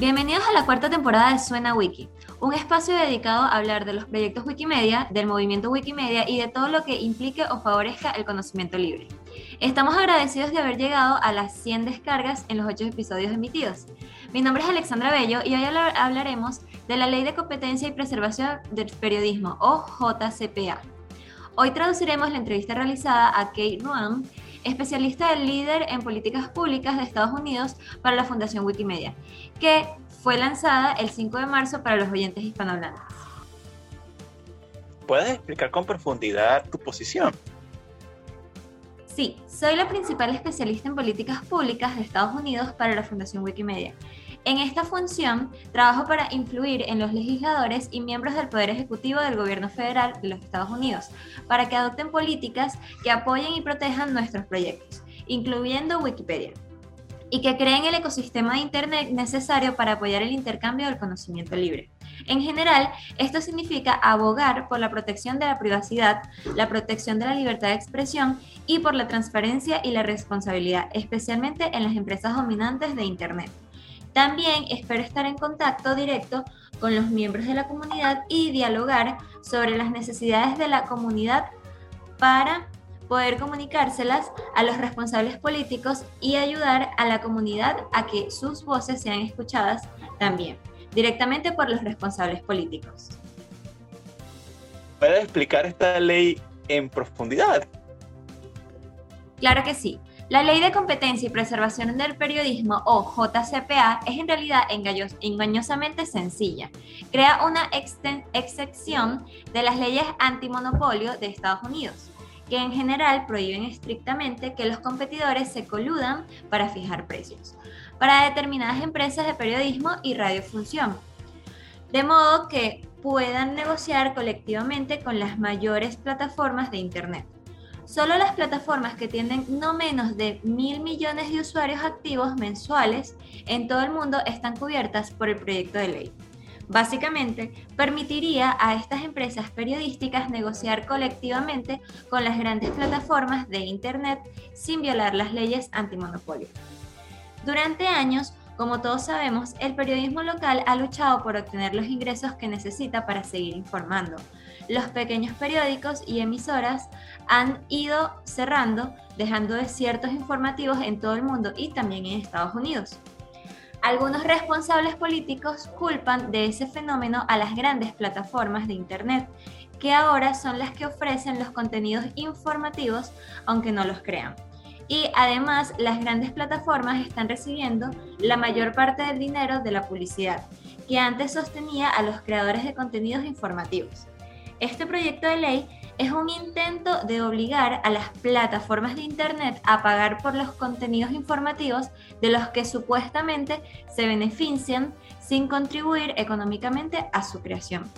Bienvenidos a la cuarta temporada de Suena Wiki, un espacio dedicado a hablar de los proyectos Wikimedia, del movimiento Wikimedia y de todo lo que implique o favorezca el conocimiento libre. Estamos agradecidos de haber llegado a las 100 descargas en los 8 episodios emitidos. Mi nombre es Alexandra Bello y hoy hablaremos de la Ley de Competencia y Preservación del Periodismo, o JCPA. Hoy traduciremos la entrevista realizada a Kate Ruan, especialista del líder en políticas públicas de Estados Unidos para la Fundación Wikimedia, que fue lanzada el 5 de marzo para los oyentes hispanohablantes. ¿Puedes explicar con profundidad tu posición? Sí, soy la principal especialista en políticas públicas de Estados Unidos para la Fundación Wikimedia. En esta función, trabajo para influir en los legisladores y miembros del Poder Ejecutivo del Gobierno Federal de los Estados Unidos para que adopten políticas que apoyen y protejan nuestros proyectos, incluyendo Wikipedia y que creen el ecosistema de Internet necesario para apoyar el intercambio del conocimiento libre. En general, esto significa abogar por la protección de la privacidad, la protección de la libertad de expresión y por la transparencia y la responsabilidad, especialmente en las empresas dominantes de Internet. También espero estar en contacto directo con los miembros de la comunidad y dialogar sobre las necesidades de la comunidad para poder comunicárselas a los responsables políticos y ayudar a la comunidad a que sus voces sean escuchadas también, directamente por los responsables políticos. ¿Puedes explicar esta ley en profundidad? Claro que sí. La Ley de Competencia y Preservación del Periodismo, o JCPA, es en realidad engañosamente sencilla. Crea una excepción de las leyes antimonopolio de Estados Unidos que en general prohíben estrictamente que los competidores se coludan para fijar precios para determinadas empresas de periodismo y radiofunción, de modo que puedan negociar colectivamente con las mayores plataformas de Internet. Solo las plataformas que tienen no menos de mil millones de usuarios activos mensuales en todo el mundo están cubiertas por el proyecto de ley. Básicamente, permitiría a estas empresas periodísticas negociar colectivamente con las grandes plataformas de Internet sin violar las leyes antimonopolio. Durante años, como todos sabemos, el periodismo local ha luchado por obtener los ingresos que necesita para seguir informando. Los pequeños periódicos y emisoras han ido cerrando, dejando desiertos informativos en todo el mundo y también en Estados Unidos. Algunos responsables políticos culpan de ese fenómeno a las grandes plataformas de Internet, que ahora son las que ofrecen los contenidos informativos, aunque no los crean. Y además, las grandes plataformas están recibiendo la mayor parte del dinero de la publicidad, que antes sostenía a los creadores de contenidos informativos. Este proyecto de ley es un intento de obligar a las plataformas de Internet a pagar por los contenidos informativos de los que supuestamente se benefician sin contribuir económicamente a su creación.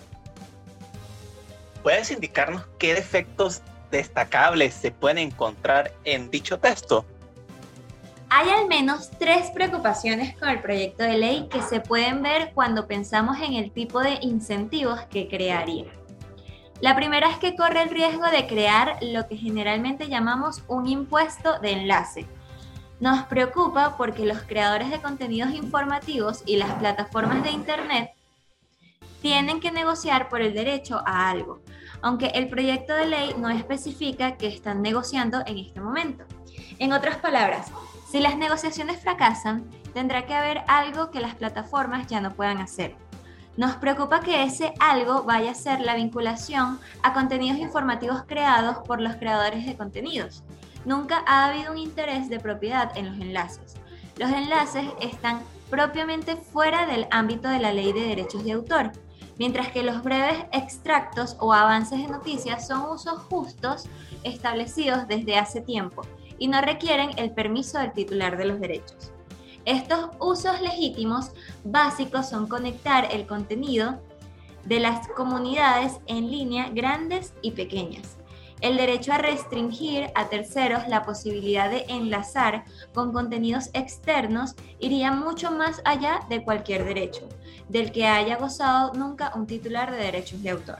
¿Puedes indicarnos qué defectos destacables se pueden encontrar en dicho texto? Hay al menos tres preocupaciones con el proyecto de ley que se pueden ver cuando pensamos en el tipo de incentivos que crearía. La primera es que corre el riesgo de crear lo que generalmente llamamos un impuesto de enlace. Nos preocupa porque los creadores de contenidos informativos y las plataformas de Internet tienen que negociar por el derecho a algo, aunque el proyecto de ley no especifica que están negociando en este momento. En otras palabras, si las negociaciones fracasan, tendrá que haber algo que las plataformas ya no puedan hacer nos preocupa que ese algo vaya a ser la vinculación a contenidos informativos creados por los creadores de contenidos. Nunca ha habido un interés de propiedad en los enlaces. Los enlaces están propiamente fuera del ámbito de la ley de derechos de autor, mientras que los breves extractos o avances de noticias son usos justos establecidos desde hace tiempo y no requieren el permiso del titular de los derechos. Estos usos legítimos básicos son conectar el contenido de las comunidades en línea grandes y pequeñas. El derecho a restringir a terceros la posibilidad de enlazar con contenidos externos iría mucho más allá de cualquier derecho, del que haya gozado nunca un titular de derechos de autor.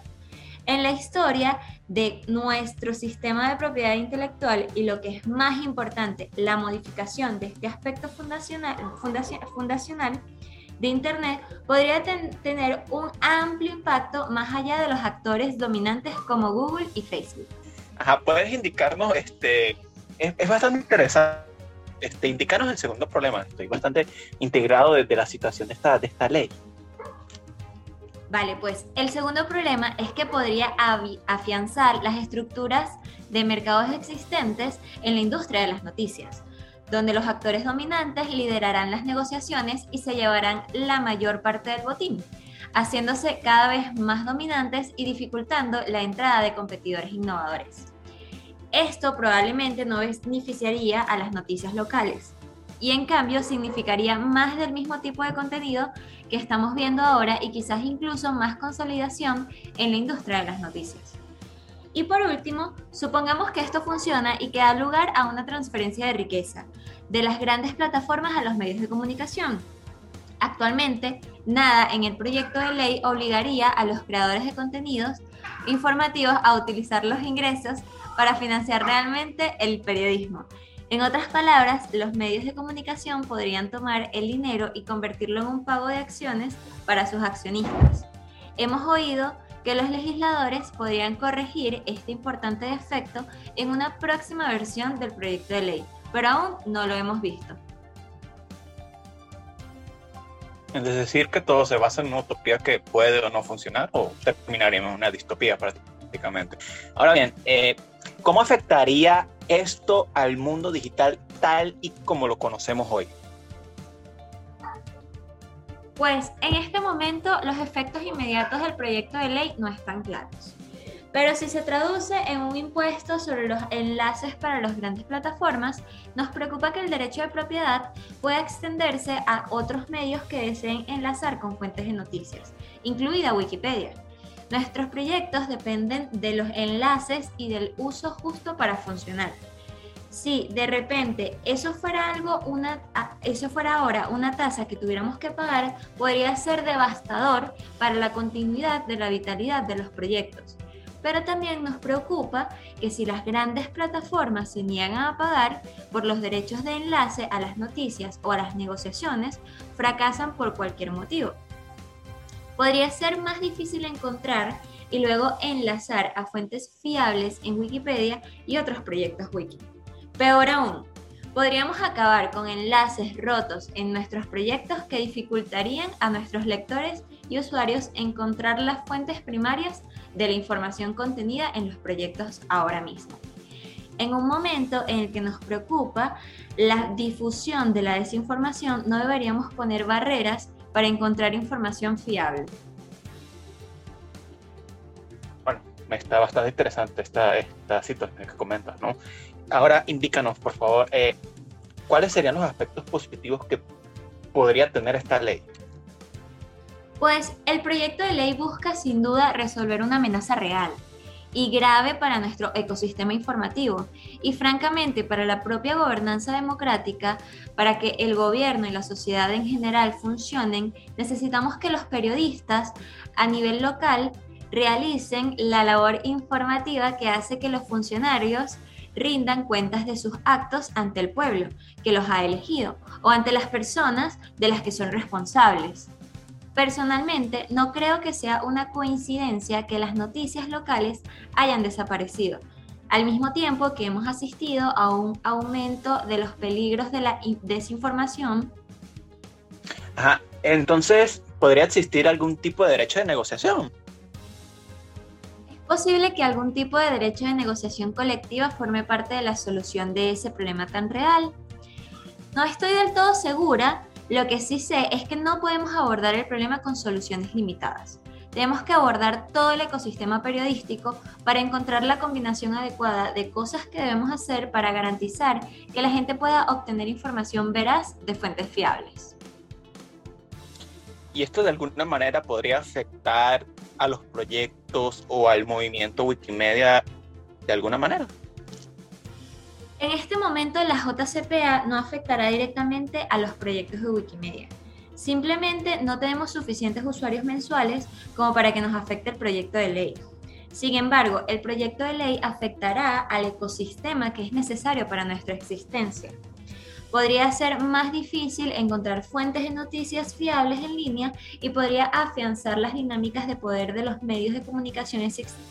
En la historia de nuestro sistema de propiedad intelectual y lo que es más importante, la modificación de este aspecto fundacional, fundacional de Internet podría tener un amplio impacto más allá de los actores dominantes como Google y Facebook. Ajá, puedes indicarnos, este, es, bastante interesante, este, indicarnos el segundo problema. Estoy bastante integrado desde la situación de esta, de esta ley. Vale, pues el segundo problema es que podría afianzar las estructuras de mercados existentes en la industria de las noticias donde los actores dominantes liderarán las negociaciones y se llevarán la mayor parte del botín, haciéndose cada vez más dominantes y dificultando la entrada de competidores innovadores. Esto probablemente no beneficiaría a las noticias locales y en cambio significaría más del mismo tipo de contenido que estamos viendo ahora y quizás incluso más consolidación en la industria de las noticias. Y por último, supongamos que esto funciona y que da lugar a una transferencia de riqueza de las grandes plataformas a los medios de comunicación. Actualmente, nada en el proyecto de ley obligaría a los creadores de contenidos informativos a utilizar los ingresos para financiar realmente el periodismo. En otras palabras, los medios de comunicación podrían tomar el dinero y convertirlo en un pago de acciones para sus accionistas. Hemos oído que los legisladores podrían corregir este importante defecto en una próxima versión del proyecto de ley, pero aún no lo hemos visto. Es decir, que todo se basa en una utopía que puede o no funcionar, o terminaríamos en una distopía prácticamente. Ahora bien, eh, ¿cómo afectaría esto al mundo digital tal y como lo conocemos hoy? Pues en este momento los efectos inmediatos del proyecto de ley no están claros. Pero si se traduce en un impuesto sobre los enlaces para las grandes plataformas, nos preocupa que el derecho de propiedad pueda extenderse a otros medios que deseen enlazar con fuentes de noticias, incluida Wikipedia. Nuestros proyectos dependen de los enlaces y del uso justo para funcionar si de repente eso fuera algo, una, eso fuera ahora una tasa que tuviéramos que pagar, podría ser devastador para la continuidad de la vitalidad de los proyectos. Pero también nos preocupa que si las grandes plataformas se niegan a pagar por los derechos de enlace a las noticias o a las negociaciones, fracasan por cualquier motivo. Podría ser más difícil encontrar y luego enlazar a fuentes fiables en Wikipedia y otros proyectos wiki. Peor aún, podríamos acabar con enlaces rotos en nuestros proyectos que dificultarían a nuestros lectores y usuarios encontrar las fuentes primarias de la información contenida en los proyectos ahora mismo. En un momento en el que nos preocupa la difusión de la desinformación, no deberíamos poner barreras para encontrar información fiable. Bueno, está bastante interesante esta, esta situación que comentas, ¿no? Ahora indícanos, por favor, eh, cuáles serían los aspectos positivos que podría tener esta ley. Pues el proyecto de ley busca sin duda resolver una amenaza real y grave para nuestro ecosistema informativo y francamente para la propia gobernanza democrática, para que el gobierno y la sociedad en general funcionen, necesitamos que los periodistas a nivel local realicen la labor informativa que hace que los funcionarios rindan cuentas de sus actos ante el pueblo que los ha elegido o ante las personas de las que son responsables. Personalmente, no creo que sea una coincidencia que las noticias locales hayan desaparecido, al mismo tiempo que hemos asistido a un aumento de los peligros de la desinformación. Ajá. Entonces, ¿podría existir algún tipo de derecho de negociación? posible que algún tipo de derecho de negociación colectiva forme parte de la solución de ese problema tan real. No estoy del todo segura, lo que sí sé es que no podemos abordar el problema con soluciones limitadas. Tenemos que abordar todo el ecosistema periodístico para encontrar la combinación adecuada de cosas que debemos hacer para garantizar que la gente pueda obtener información veraz de fuentes fiables. ¿Y esto de alguna manera podría afectar a los proyectos o al movimiento Wikimedia de alguna manera? En este momento la JCPA no afectará directamente a los proyectos de Wikimedia. Simplemente no tenemos suficientes usuarios mensuales como para que nos afecte el proyecto de ley. Sin embargo, el proyecto de ley afectará al ecosistema que es necesario para nuestra existencia. podría ser más difícil encontrar fuentes de noticias fiables en línea y podría afianzar las dinámicas de poder de los medios de comunicación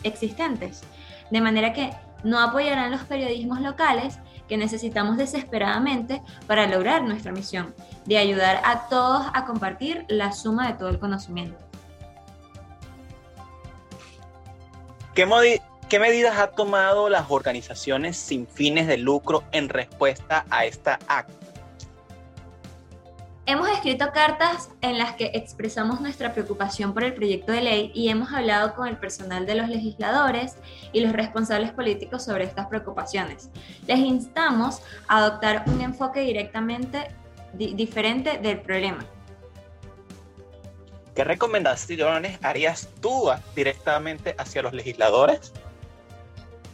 existentes. De manera que no apoyarán los periodismos locales que necesitamos desesperadamente para lograr nuestra misión, de ayudar a todos a compartir la suma de todo el conocimiento. ¿Qué, ¿Qué medidas ha tomado las organizaciones sin fines de lucro en respuesta a esta acta? Hemos escrito cartas en las que expresamos nuestra preocupación por el proyecto de ley y hemos hablado con el personal de los legisladores y los responsables políticos sobre estas preocupaciones. Les instamos a adoptar un enfoque directamente diferente del problema. ¿Qué recomendaciones harías tú directamente hacia los legisladores?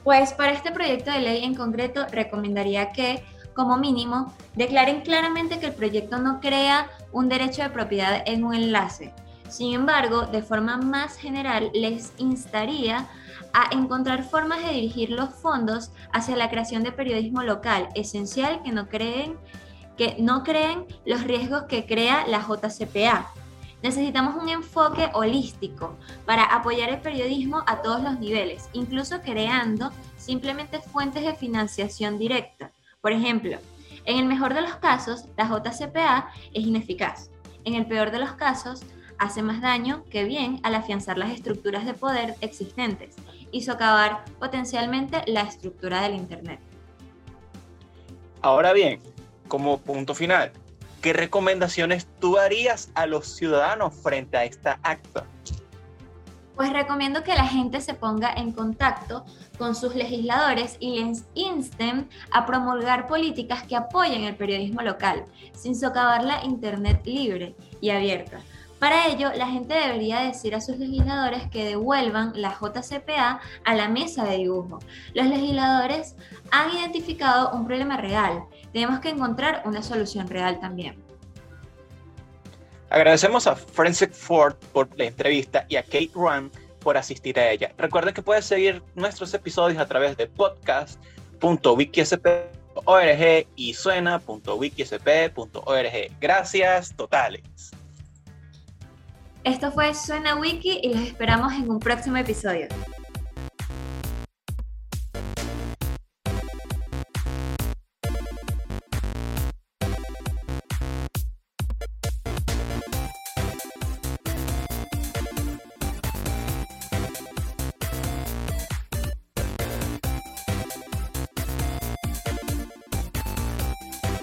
Pues para este proyecto de ley en concreto recomendaría que, como mínimo, declaren claramente que el proyecto no crea un derecho de propiedad en un enlace. Sin embargo, de forma más general, les instaría a encontrar formas de dirigir los fondos hacia la creación de periodismo local, esencial que no creen que no creen los riesgos que crea la JCPA, Necesitamos un enfoque holístico para apoyar el periodismo a todos los niveles, incluso creando simplemente fuentes de financiación directa. Por ejemplo, en el mejor de los casos, la JCPA es ineficaz. En el peor de los casos, hace más daño que bien al afianzar las estructuras de poder existentes y socavar potencialmente la estructura del Internet. Ahora bien, como punto final, ¿qué recomendaciones tú harías a los ciudadanos frente a esta acta? Pues recomiendo que la gente se ponga en contacto con sus legisladores y les insten a promulgar políticas que apoyen el periodismo local, sin socavar la Internet libre y abierta. Para ello, la gente debería decir a sus legisladores que devuelvan la JCPA a la mesa de dibujo. Los legisladores han identificado un problema real tenemos que encontrar una solución real también. Agradecemos a Forensic Ford por la entrevista y a Kate Run por asistir a ella. Recuerden que pueden seguir nuestros episodios a través de podcast.wikisp.org y suena.wikisp.org. Gracias totales. Esto fue Suena Wiki y los esperamos en un próximo episodio.